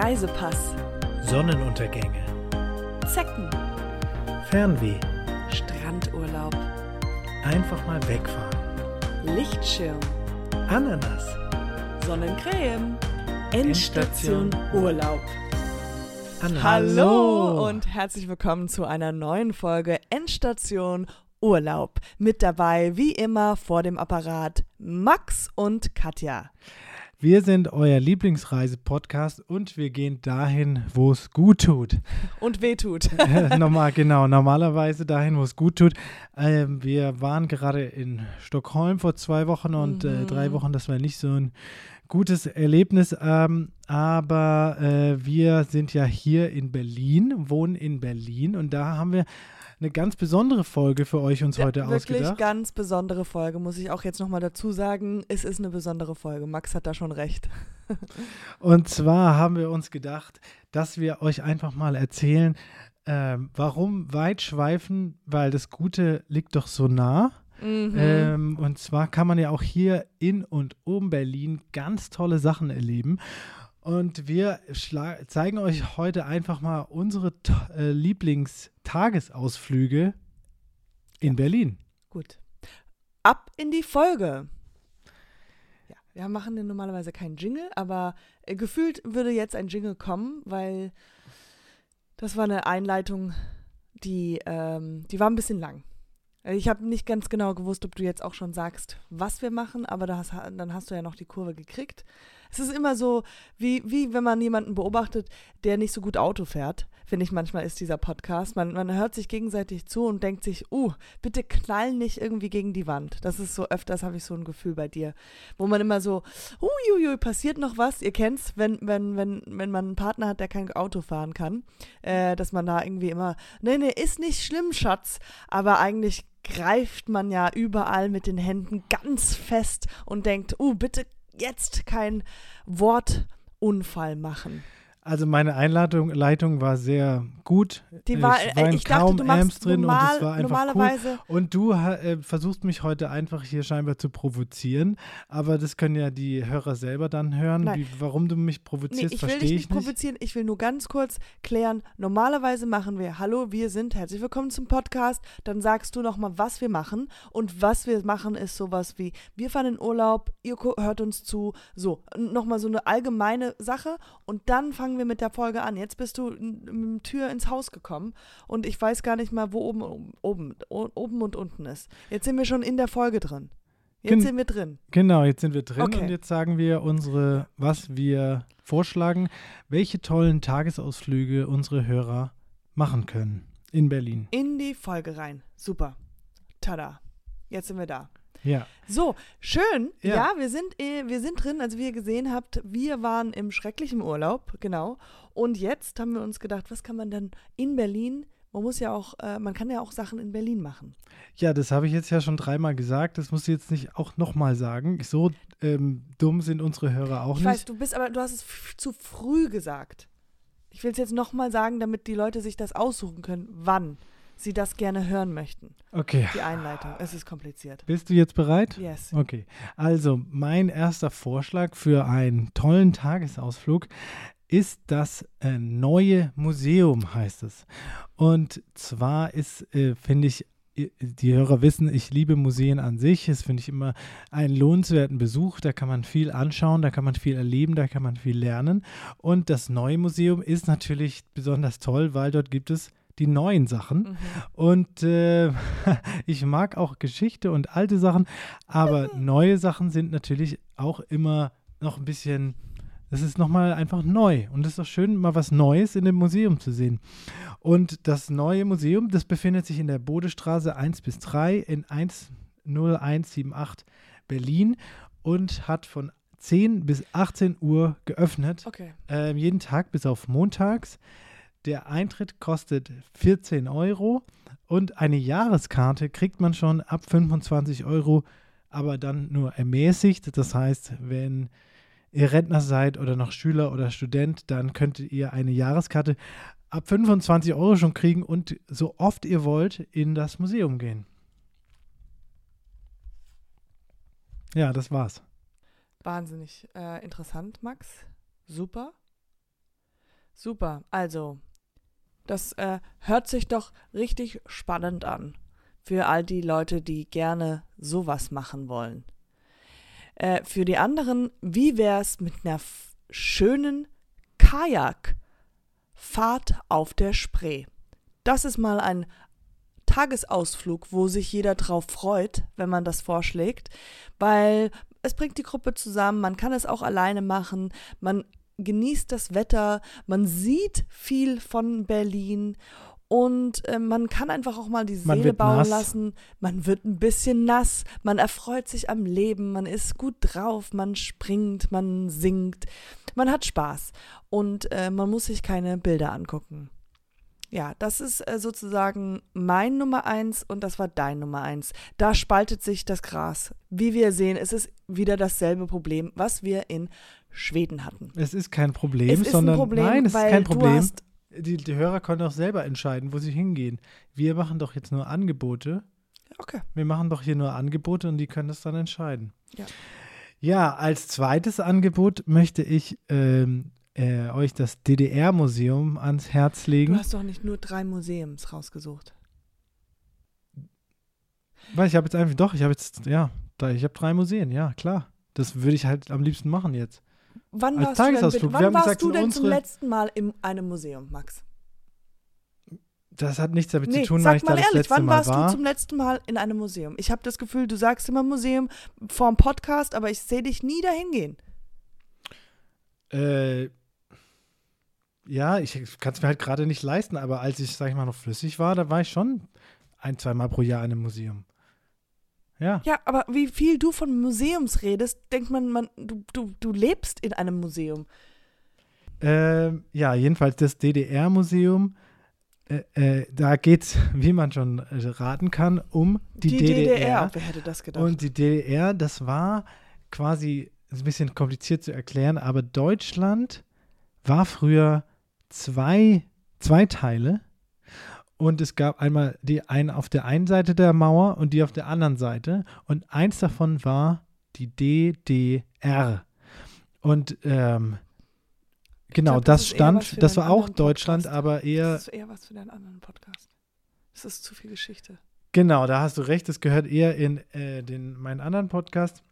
Reisepass, Sonnenuntergänge, Zecken, Fernweh, Strandurlaub, einfach mal wegfahren, Lichtschirm, Ananas, Sonnencreme, Endstation Endstation. Urlaub. Ananas. Hallo und herzlich willkommen zu einer neuen Folge Endstation Urlaub. Mit dabei, wie immer, vor dem Apparat Max und Katja. Wir sind euer Lieblingsreise-Podcast und wir gehen dahin, wo es gut tut. Und wehtut. Normal, genau, normalerweise dahin, wo es gut tut. Ähm, wir waren gerade in Stockholm vor zwei Wochen und äh, Mhm. drei Wochen, das war nicht so ein gutes Erlebnis, ähm, aber äh, wir sind ja hier in Berlin, wohnen in Berlin und da haben wir eine ganz besondere Folge für euch uns heute Wirklich ausgedacht. ganz besondere Folge, muss ich auch jetzt nochmal dazu sagen. Es ist eine besondere Folge. Max hat da schon recht. Und zwar haben wir uns gedacht, dass wir euch einfach mal erzählen, ähm, warum weit schweifen, weil das Gute liegt doch so nah. Mhm. Ähm, und zwar kann man ja auch hier in und um Berlin ganz tolle Sachen erleben. Und wir zeigen euch heute einfach mal unsere äh, Lieblingstagesausflüge in Berlin. Gut. Ab in die Folge. Ja, wir machen ja normalerweise keinen Jingle, aber äh, gefühlt würde jetzt ein Jingle kommen, weil das war eine Einleitung, die, ähm, die war ein bisschen lang. Ich habe nicht ganz genau gewusst, ob du jetzt auch schon sagst, was wir machen, aber hast, dann hast du ja noch die Kurve gekriegt. Es ist immer so, wie, wie wenn man jemanden beobachtet, der nicht so gut Auto fährt, finde ich manchmal ist dieser Podcast. Man, man hört sich gegenseitig zu und denkt sich, uh, bitte knall nicht irgendwie gegen die Wand. Das ist so, öfters habe ich so ein Gefühl bei dir, wo man immer so, uiuiui, passiert noch was. Ihr kennt's, wenn, wenn, wenn, wenn man einen Partner hat, der kein Auto fahren kann, äh, dass man da irgendwie immer, nee, nee, ist nicht schlimm, Schatz, aber eigentlich greift man ja überall mit den Händen ganz fest und denkt, uh, bitte jetzt kein Wortunfall machen. Also meine Einleitung Leitung war sehr gut. Die war, es äh, waren ich dachte, kaum du machst Amps drin normal, und es war einfach cool. normalerweise, Und du äh, versuchst mich heute einfach hier scheinbar zu provozieren, aber das können ja die Hörer selber dann hören. Wie, warum du mich Nee, provozierst, ich will verstehe ich nicht nicht. provozieren. Ich will nur ganz kurz klären. Normalerweise machen wir Hallo, wir sind herzlich willkommen zum Podcast. Dann sagst du nochmal, was wir machen. Und was wir machen, ist sowas wie: Wir fahren in Urlaub, ihr hört uns zu. So, nochmal so eine allgemeine Sache. Und dann fangen wir mit der Folge an. Jetzt bist du mit Tür ins Haus gekommen und ich weiß gar nicht mal, wo oben, oben, oben und unten ist. Jetzt sind wir schon in der Folge drin. Jetzt Gen- sind wir drin. Genau, jetzt sind wir drin Okay. und jetzt sagen wir unsere, was wir vorschlagen, welche tollen Tagesausflüge unsere Hörer machen können in Berlin. In die Folge rein. Super. Tada. Jetzt sind wir da. Ja, So, schön. Ja, Ja. wir, sind, äh, wir sind drin. Also wie ihr gesehen habt, wir waren im schrecklichen Urlaub, genau. Und jetzt haben wir uns gedacht, was kann man dann in Berlin, man muss ja auch, äh, man kann ja auch Sachen in Berlin machen. ja, das habe ich jetzt ja schon dreimal gesagt. Das muss ich jetzt nicht auch nochmal sagen. So ähm, dumm sind unsere Hörer auch ich nicht. weiß, du bist aber, du hast es zu früh gesagt. Ich will es jetzt nochmal sagen, damit die Leute sich das aussuchen können, wann sie das gerne hören möchten. Okay, Die Einleitung. Es ist kompliziert. bist du jetzt bereit? Yes. Okay, also mein erster Vorschlag für einen tollen Tagesausflug ist das äh, neue Museum, heißt es. Und zwar ist, äh, finde ich, die Hörer wissen, ich liebe Museen an sich. Das finde ich immer einen lohnenswerten Besuch. Da kann man viel anschauen, da kann man viel erleben, da kann man viel lernen. Und das neue Museum ist natürlich besonders toll, weil dort gibt es die neuen Sachen. Mhm. Und äh, ich mag auch Geschichte und alte Sachen, aber neue Sachen sind natürlich auch immer noch ein bisschen, das ist nochmal einfach neu. Und es ist doch schön, mal was Neues in dem Museum zu sehen. Und das neue Museum, das befindet sich in der Bodestraße 1 bis 3 in 10178 Berlin und hat von 10 bis 18 Uhr geöffnet. Okay. Ähm, jeden Tag bis auf montags. Der Eintritt kostet 14 Euro und eine Jahreskarte kriegt man schon ab 25 Euro, aber dann nur ermäßigt. Das heißt, wenn ihr Rentner seid oder noch Schüler oder Student, dann könntet ihr eine Jahreskarte ab 25 Euro schon kriegen und so oft ihr wollt in das Museum gehen. Ja, das war's. Wahnsinnig äh, interessant, Max. Super. Super. Also, das äh, hört sich doch richtig spannend an. Für all die Leute, die gerne sowas machen wollen. Äh, für die anderen, wie wär's mit einer schönen Kajakfahrt auf der Spree? Das ist mal ein Tagesausflug, wo sich jeder drauf freut, wenn man das vorschlägt, weil es bringt die Gruppe zusammen, man kann es auch alleine machen, man genießt das Wetter, man sieht viel von Berlin und äh, man kann einfach auch mal die Seele bauen nass. lassen. Man wird ein bisschen nass, man erfreut sich am Leben, man ist gut drauf, man springt, man singt, man hat Spaß und äh, man muss sich keine Bilder angucken. Ja, das ist äh, sozusagen mein Nummer eins und das war dein Nummer eins. Da spaltet sich das Gras. Wie wir sehen, es ist wieder dasselbe Problem, was wir in Schweden hatten. Es ist kein Problem, ist sondern Problem, nein, es ist kein Problem. Die, die Hörer können auch selber entscheiden, wo sie hingehen. Wir machen doch jetzt nur Angebote. Okay. Wir machen doch hier nur Angebote und die können das dann entscheiden. Ja. Ja, als zweites Angebot möchte ich ähm, äh, euch das DDR-Museum ans Herz legen. Du hast doch nicht nur drei Museums rausgesucht. Weil ich habe jetzt einfach, doch, ich habe jetzt, ja, ich habe drei Museen, ja, klar. Das würde ich halt am liebsten machen jetzt. Wann Als warst Tagesausflug. du denn, wann warst du denn zum letzten Mal in einem Museum, Max? Das hat nichts damit nee, zu tun, weil ich da das ehrlich, letzte wann Mal warst du zum letzten Mal in einem Museum? Ich habe das Gefühl, du sagst immer Museum vorm Podcast, aber ich sehe dich nie dahin gehen. Äh, ja, ich kann es mir halt gerade nicht leisten, aber als ich, sag ich mal, noch flüssig war, da war ich schon ein, zwei Mal pro Jahr in einem Museum. Ja. Ja, aber wie viel du von Museums redest, denkt man, man du, du, du lebst in einem Museum. Ähm, ja, jedenfalls das DDR-Museum. Äh, äh, da geht es, wie man schon raten kann, um die, die DDR. DDR. Wer hätte das gedacht? Und die DDR, das war quasi ist ein bisschen kompliziert zu erklären, aber Deutschland war früher zwei, zwei Teile. Und es gab einmal die einen auf der einen Seite der Mauer und die auf der anderen Seite. Und eins davon war die DDR. Und ähm, genau, glaub, das, das stand, das war auch Deutschland, Podcast. aber eher. Das ist eher was für deinen anderen Podcast. Das ist zu viel Geschichte. Genau, da hast du recht. Das gehört eher in äh, den, meinen anderen Podcast.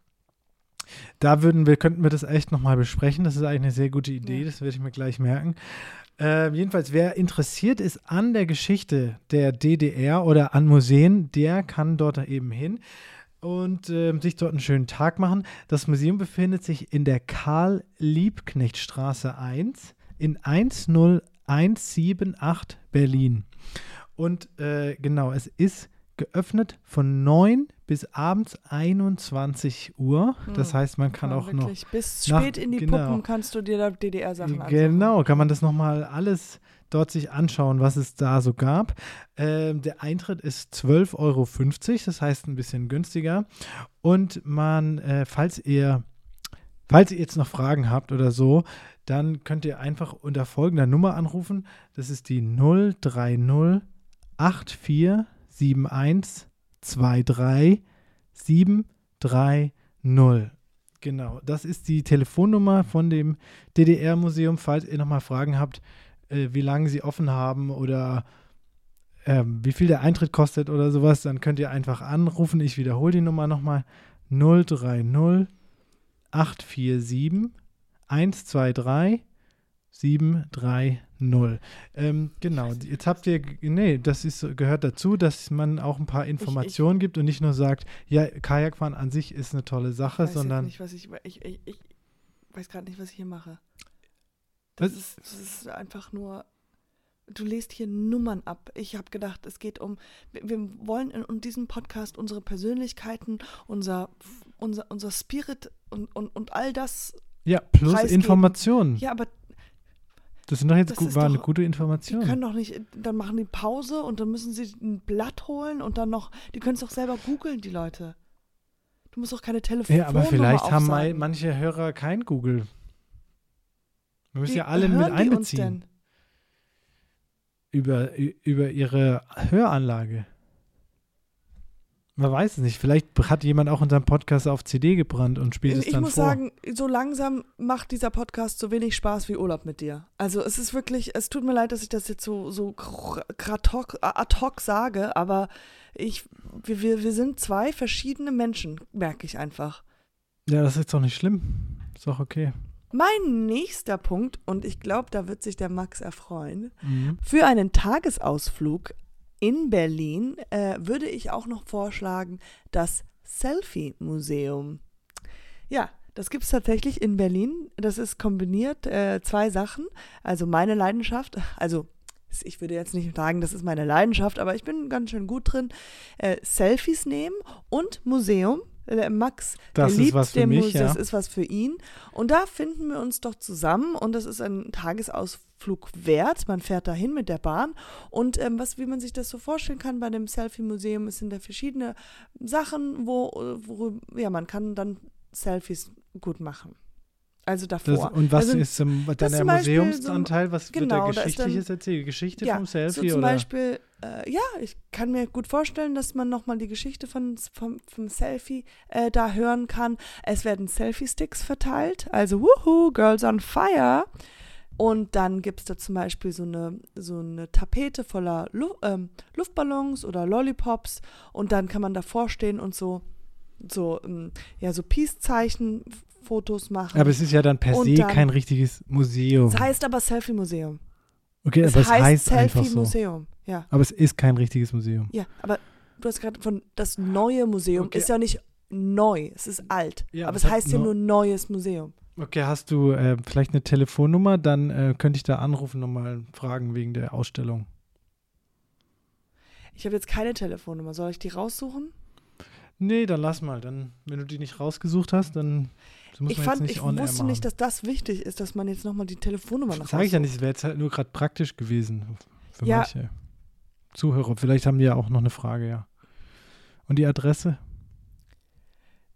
Da würden wir, könnten wir das echt nochmal besprechen. Das ist eigentlich eine sehr gute Idee, ja. das werde ich mir gleich merken. Äh, jedenfalls, wer interessiert ist an der Geschichte der DDR oder an Museen, der kann dort eben hin und äh, sich dort einen schönen Tag machen. Das Museum befindet sich in der Karl-Liebknecht-Straße 1 in 10178 Berlin. Und äh, genau, es ist geöffnet von 9 bis abends 21 Uhr. Das hm. heißt, man kann ja, auch wirklich. noch. Bis spät in die genau, Puppen kannst du dir da DDR-Sachen anschauen. Genau, kann man das nochmal alles dort sich anschauen, was es da so gab. Ähm, der Eintritt ist 12,50 Euro, das heißt ein bisschen günstiger. Und man, äh, falls ihr, falls ihr jetzt noch Fragen habt oder so, dann könnt ihr einfach unter folgender Nummer anrufen. Das ist die 030 84 7123 730. Genau, das ist die Telefonnummer von dem DDR-Museum, falls ihr nochmal Fragen habt, äh, wie lange sie offen haben oder äh, wie viel der Eintritt kostet oder sowas, dann könnt ihr einfach anrufen. Ich wiederhole die Nummer nochmal. 030 847 123 730. Ähm, genau, jetzt habt ihr, nee, das ist, gehört dazu, dass man auch ein paar Informationen ich, ich, gibt und nicht nur sagt, ja, Kajakfahren an sich ist eine tolle Sache, ich weiß sondern. Nicht, was ich, ich, ich, ich weiß gerade nicht, was ich hier mache. Das ist, das ist einfach nur du lest hier Nummern ab. Ich habe gedacht, es geht um, wir, wir wollen in, in, diesem Podcast unsere Persönlichkeiten, unser, unser, unser Spirit und, und, und all das. Ja, plus. Informationen. Ja, aber das sind doch jetzt gut, war doch, eine gute Information. Die können doch nicht, dann machen die Pause und dann müssen sie ein Blatt holen und dann noch, die können es doch selber googeln, die Leute. Du musst doch keine Telefonnummer Ja, aber vielleicht haben manche Hörer kein Google. Wir müssen Wie ja alle mit einbeziehen. Über, über ihre Höranlage. Man weiß es nicht. Vielleicht hat jemand auch unseren Podcast auf CD gebrannt und spielt es ich dann muss vor. sagen, so langsam macht dieser Podcast so wenig Spaß wie Urlaub mit dir. Also es ist wirklich, es tut mir leid, dass ich das jetzt so, so ad hoc, ad hoc sage, aber ich, wir, wir, wir sind zwei verschiedene Menschen, merke ich einfach. ja, das ist doch nicht schlimm. Ist doch okay. Mein nächster Punkt, und ich glaube, da wird sich der Max erfreuen, Mhm. für einen Tagesausflug in Berlin äh, würde ich auch noch vorschlagen, das Selfie-Museum. Ja, das gibt es tatsächlich in Berlin. Das ist kombiniert äh, zwei Sachen. Also meine Leidenschaft, also ich würde jetzt nicht sagen, das ist meine Leidenschaft, aber ich bin ganz schön gut drin. Äh, Selfies nehmen und Museum. Der Max, Das der ist liebt was für den mich, Mus- ja. Das ist was für ihn. Und da finden wir uns doch zusammen und das ist ein Tagesausflug wert. Man fährt dahin mit der Bahn und ähm, was, wie man sich das so vorstellen kann bei dem Selfie-Museum, es sind da verschiedene Sachen, wo, wo ja, man kann dann Selfies gut machen. Also davor. Das, und was Also, ist ähm, dann der Museumsanteil? Was genau, wird da dann- Geschichtliches erzählt? Geschichte ja, vom Selfie so zum oder? Beispiel, äh, ja, ich kann mir gut vorstellen, dass man nochmal die Geschichte von, vom, vom Selfie äh, da hören kann. Es werden Selfie-Sticks verteilt, also wuhu, Girls on Fire. Und dann gibt es da zum Beispiel so eine, so eine Tapete voller Lu ähm, Luftballons oder Lollipops und dann kann man davor stehen und so, so, ähm, ja, so Peace-Zeichen-Fotos machen. Aber es ist ja dann per se dann- kein richtiges Museum. es heißt aber Selfie-Museum. Okay, Es aber es heißt, heißt einfach so. Selfie-Museum, ja. Aber es ist kein richtiges Museum. Ja, aber du hast gerade von das neue Museum Okay. ist ja nicht neu, es ist alt. Ja, aber es heißt ja nur neues Museum. Okay, hast du äh, vielleicht eine Telefonnummer? Dann äh, könnte ich da anrufen und mal fragen wegen der Ausstellung. Ich habe jetzt keine Telefonnummer. Soll ich die raussuchen? Nee, dann lass mal. Dann, wenn du die nicht rausgesucht hast, dann muss Ich man fand, jetzt nicht ich wusste nicht, dass das wichtig ist, dass man jetzt nochmal die Telefonnummer nach Sag ich ja nicht, es wäre jetzt halt nur gerade praktisch gewesen für Ja. manche Zuhörer. Vielleicht haben die ja auch noch eine Frage, ja. Und die Adresse?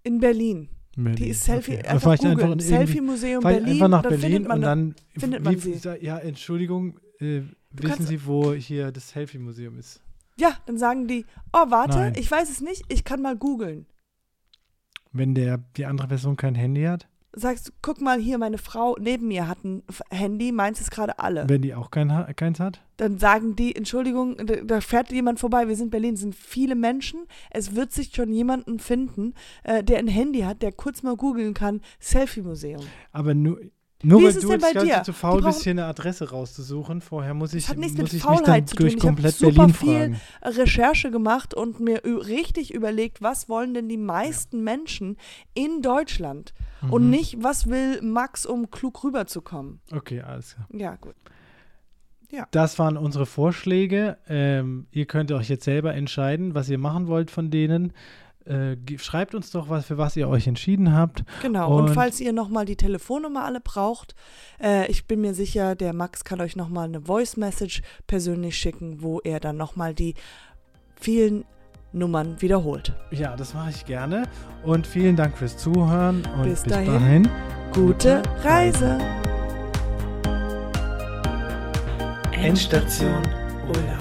In Berlin. In Berlin. Die ist Selfie. Okay. Einfach googeln. einfach in Selfie-Museum Berlin. einfach nach Berlin man und da- dann findet man wie, sie. Ja, Entschuldigung, äh, wissen Sie, wo hier das Selfie-Museum ist? Ja, dann sagen die, oh, warte, Nein. ich weiß es nicht, ich kann mal googeln. Wenn der, die andere Person kein Handy hat? Sagst, guck mal hier, meine Frau neben mir hat ein Handy, meins ist gerade alle. Wenn die auch kein, ha- keins hat? dann sagen die, Entschuldigung, da, da fährt jemand vorbei, wir sind Berlin, es sind viele Menschen, es wird sich schon jemanden finden, äh, der ein Handy hat, der kurz mal googeln kann, Selfie-Museum. Aber nur, nur Wie weil ist es du denn jetzt bei dir? zu faul bist, hier eine Adresse rauszusuchen. Vorher muss ich, hat nichts muss mit ich mich dann Faulheit zu tun. durch Ich komplett super Berlin viel fragen. Recherche gemacht und mir richtig überlegt, was wollen denn die meisten Menschen in Deutschland und Mhm. nicht, was will Max, um klug rüberzukommen. Okay, alles klar. Ja, gut. Das waren unsere Vorschläge. Ähm, ihr könnt euch jetzt selber entscheiden, was ihr machen wollt von denen. Äh, schreibt uns doch, was, für was ihr euch entschieden habt. Genau, und, Und- falls ihr nochmal die Telefonnummer alle braucht, äh, ich bin mir sicher, der Max kann euch nochmal eine Voice Message persönlich schicken, wo er dann nochmal die vielen Nummern wiederholt. Ja, das mache ich gerne. Und vielen Dank fürs Zuhören und Bis bis, dahin. dahin. Gute Reise! Endstation Urlaub.